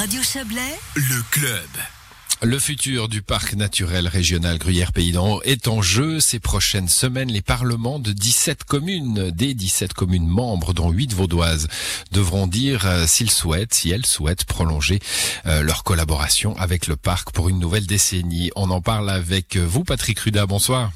Radio Chablais, le club. Le futur du parc naturel régional Gruyère-Pays d'En est en jeu. Ces prochaines semaines, les parlements de 17 communes, des 17 communes membres, dont 8 vaudoises, devront dire euh, s'ils souhaitent, si elles souhaitent prolonger euh, leur collaboration avec le parc pour une nouvelle décennie. On en parle avec vous, Patrick Ruda. Bonsoir.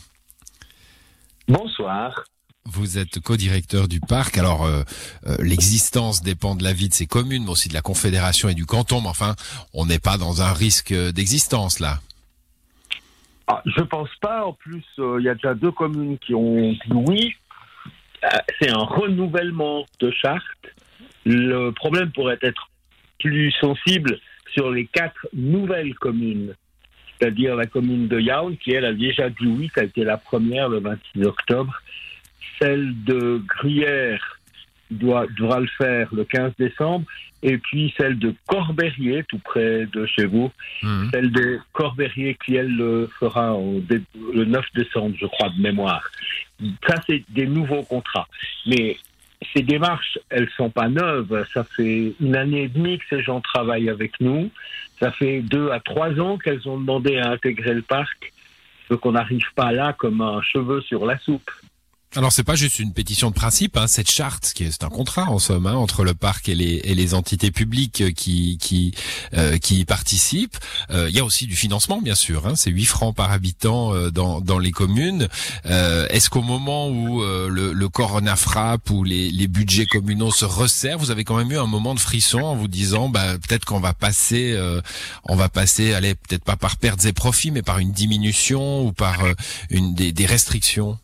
Bonsoir. Vous êtes co-directeur du parc. Alors, euh, euh, l'existence dépend de la vie de ces communes, mais aussi de la confédération et du canton. Mais enfin, on n'est pas dans un risque d'existence là. Ah, je pense pas. En plus, euh, il y a déjà deux communes qui ont dit oui. C'est un renouvellement de charte. Le problème pourrait être plus sensible sur les quatre nouvelles communes, c'est-à-dire la commune de Yaoun, qui elle a déjà dit oui, ça a été la première le 26 octobre, celle de Gruyère doit, devra le faire le 15 décembre, et puis celle de Corberier, tout près de chez vous, Mhm. celle de Corberier qui, elle, le fera au le 9 décembre, je crois, de mémoire. Ça, c'est des nouveaux contrats. Mais ces démarches, elles sont pas neuves. Ça fait une année et demie que ces gens travaillent avec nous. Ça fait deux à trois ans qu'elles ont demandé à intégrer le parc. Donc on n'arrive pas là comme un cheveu sur la soupe. Alors, c'est pas juste une pétition de principe. Hein, cette charte, qui est c'est un contrat en somme hein, entre le parc et les, et les entités publiques qui qui euh, qui y participent. Euh, Il y a aussi du financement, bien sûr. Hein, c'est 8 francs par habitant euh, dans dans les communes. Euh, Est-ce qu'au moment où euh, le, le corona frappe, où les, les budgets communaux se resserrent, vous avez quand même eu un moment de frisson en vous disant, bah peut-être qu'on va passer, euh, on va passer, allez, peut-être pas par pertes et profits, mais par une diminution ou par euh, une des, des restrictions?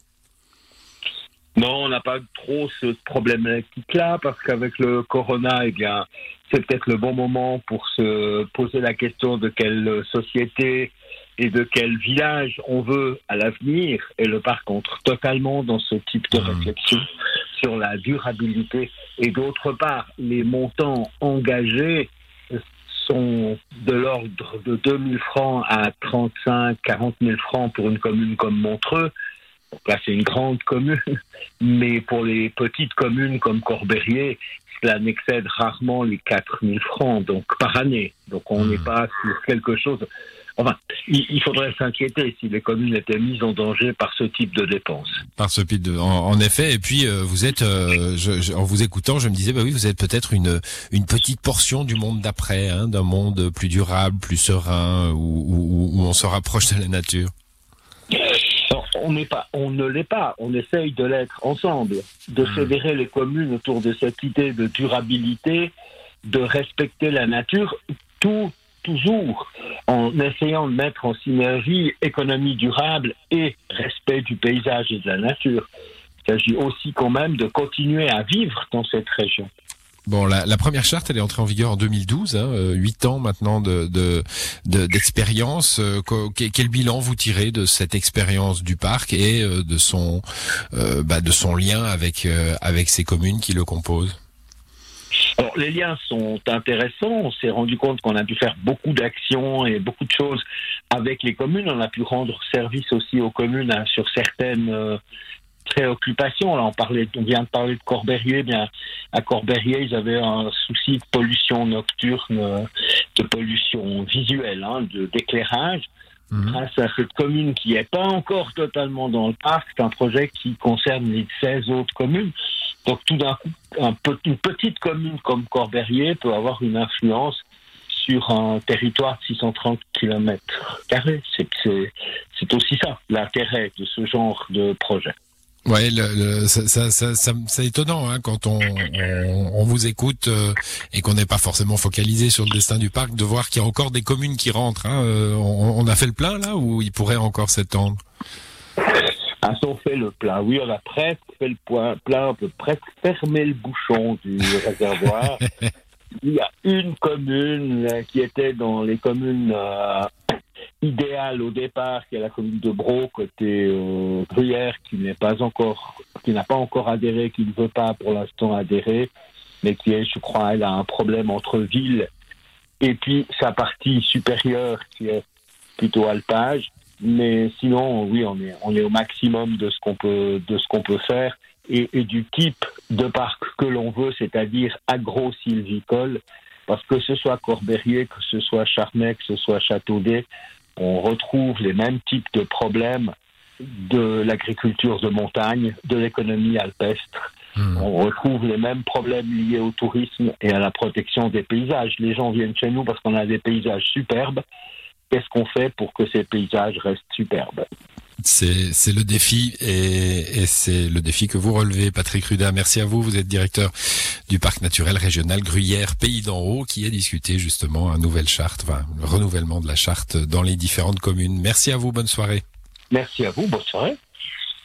Non, on n'a pas trop ce problématique-là parce qu'avec le corona, eh bien, c'est peut-être le bon moment pour se poser la question de quelle société et de quel village on veut à l'avenir. Et le parc entre totalement dans ce type de Mhm. réflexion sur la durabilité. Et d'autre part, les montants engagés sont de l'ordre de 2000 francs à 35, 40 000 francs pour une commune comme Montreux. Donc là, c'est une grande commune, mais pour les petites communes comme Corberier, cela n'excède rarement les 4000 francs donc par année. Donc on Hmm. n'est pas sur quelque chose. Enfin, il, faudrait s'inquiéter si les communes étaient mises en danger par ce type de dépenses. Par ce pit de, en, en effet. Et puis euh, vous êtes, euh, je- je- en vous écoutant, je me disais, bah oui, vous êtes peut-être une une petite portion du monde d'après, hein, d'un monde plus durable, plus serein, où, où, où on se rapproche de la nature. On n'est pas, on ne l'est pas. On essaye de l'être ensemble, de Mm. fédérer les communes autour de cette idée de durabilité, de respecter la nature, tout toujours en essayant de mettre en synergie économie durable et respect du paysage et de la nature. Il s'agit aussi quand même de continuer à vivre dans cette région. Bon, la, première charte, elle est entrée en vigueur en 2012, hein, euh, huit ans maintenant de de- de- d'expérience. Euh, quel, bilan vous tirez de cette expérience du parc et euh, de son euh, bah, de son lien avec euh, avec ces communes qui le composent? Alors, les liens sont intéressants. On s'est rendu compte qu'on a dû faire beaucoup d'actions et beaucoup de choses avec les communes. On a pu rendre service aussi aux communes hein, sur certaines euh, préoccupations. Là, on, parlait, on vient de parler de Corberier. Bien, à Corberier, ils avaient un souci de pollution nocturne, euh, de pollution visuelle, hein, de- d'éclairage Mhm. grâce à cette commune qui n'est pas encore totalement dans le parc. C'est un projet qui concerne les 16 autres communes. Donc tout d'un coup, un une petite commune comme Corberier peut avoir une influence sur un territoire de 630 km c'est aussi ça, l'intérêt de ce genre de projet. Ouais, le, le- ça, ça, ça, ça- c'est étonnant hein, quand on, on, on vous écoute euh, et qu'on n'est pas forcément focalisé sur le destin du parc, de voir qu'il y a encore des communes qui rentrent. Hein. Euh, on, on a fait le plein là ou il pourrait encore s'étendre? Ah, on fait le plein, oui, on a presque fait le point- plein, on peut presque fermer le bouchon du réservoir. Il y a une commune là, qui était dans les communes euh, idéales au départ, qui est la commune de Bro, côté euh, Gruyère, qui n'est pas encore, qui n'a pas encore adhéré, qui ne veut pas pour l'instant adhérer, mais qui est, je crois, elle a un problème entre ville et puis sa partie supérieure, qui est plutôt alpage. Mais sinon, oui, on est, on est au maximum de ce qu'on peut, de ce qu'on peut faire et, du type de parc que l'on veut, c'est-à-dire agro-sylvicole, parce que ce soit Corbérier, que ce soit Charnay, que ce soit Châteaudet, on retrouve les mêmes types de problèmes de l'agriculture de montagne, de l'économie alpestre. Hmm. On retrouve les mêmes problèmes liés au tourisme et à la protection des paysages. Les gens viennent chez nous parce qu'on a des paysages superbes. Qu'est-ce qu'on fait pour que ces paysages restent superbes? C'est le défi et, c'est le défi que vous relevez, Patrick Rudin. Merci à vous. Vous êtes directeur du parc naturel régional Gruyère Pays d'en haut, qui a discuté justement un nouvelle charte, le renouvellement de la charte dans les différentes communes. Merci à vous. Bonne soirée. Merci à vous. Bonne soirée.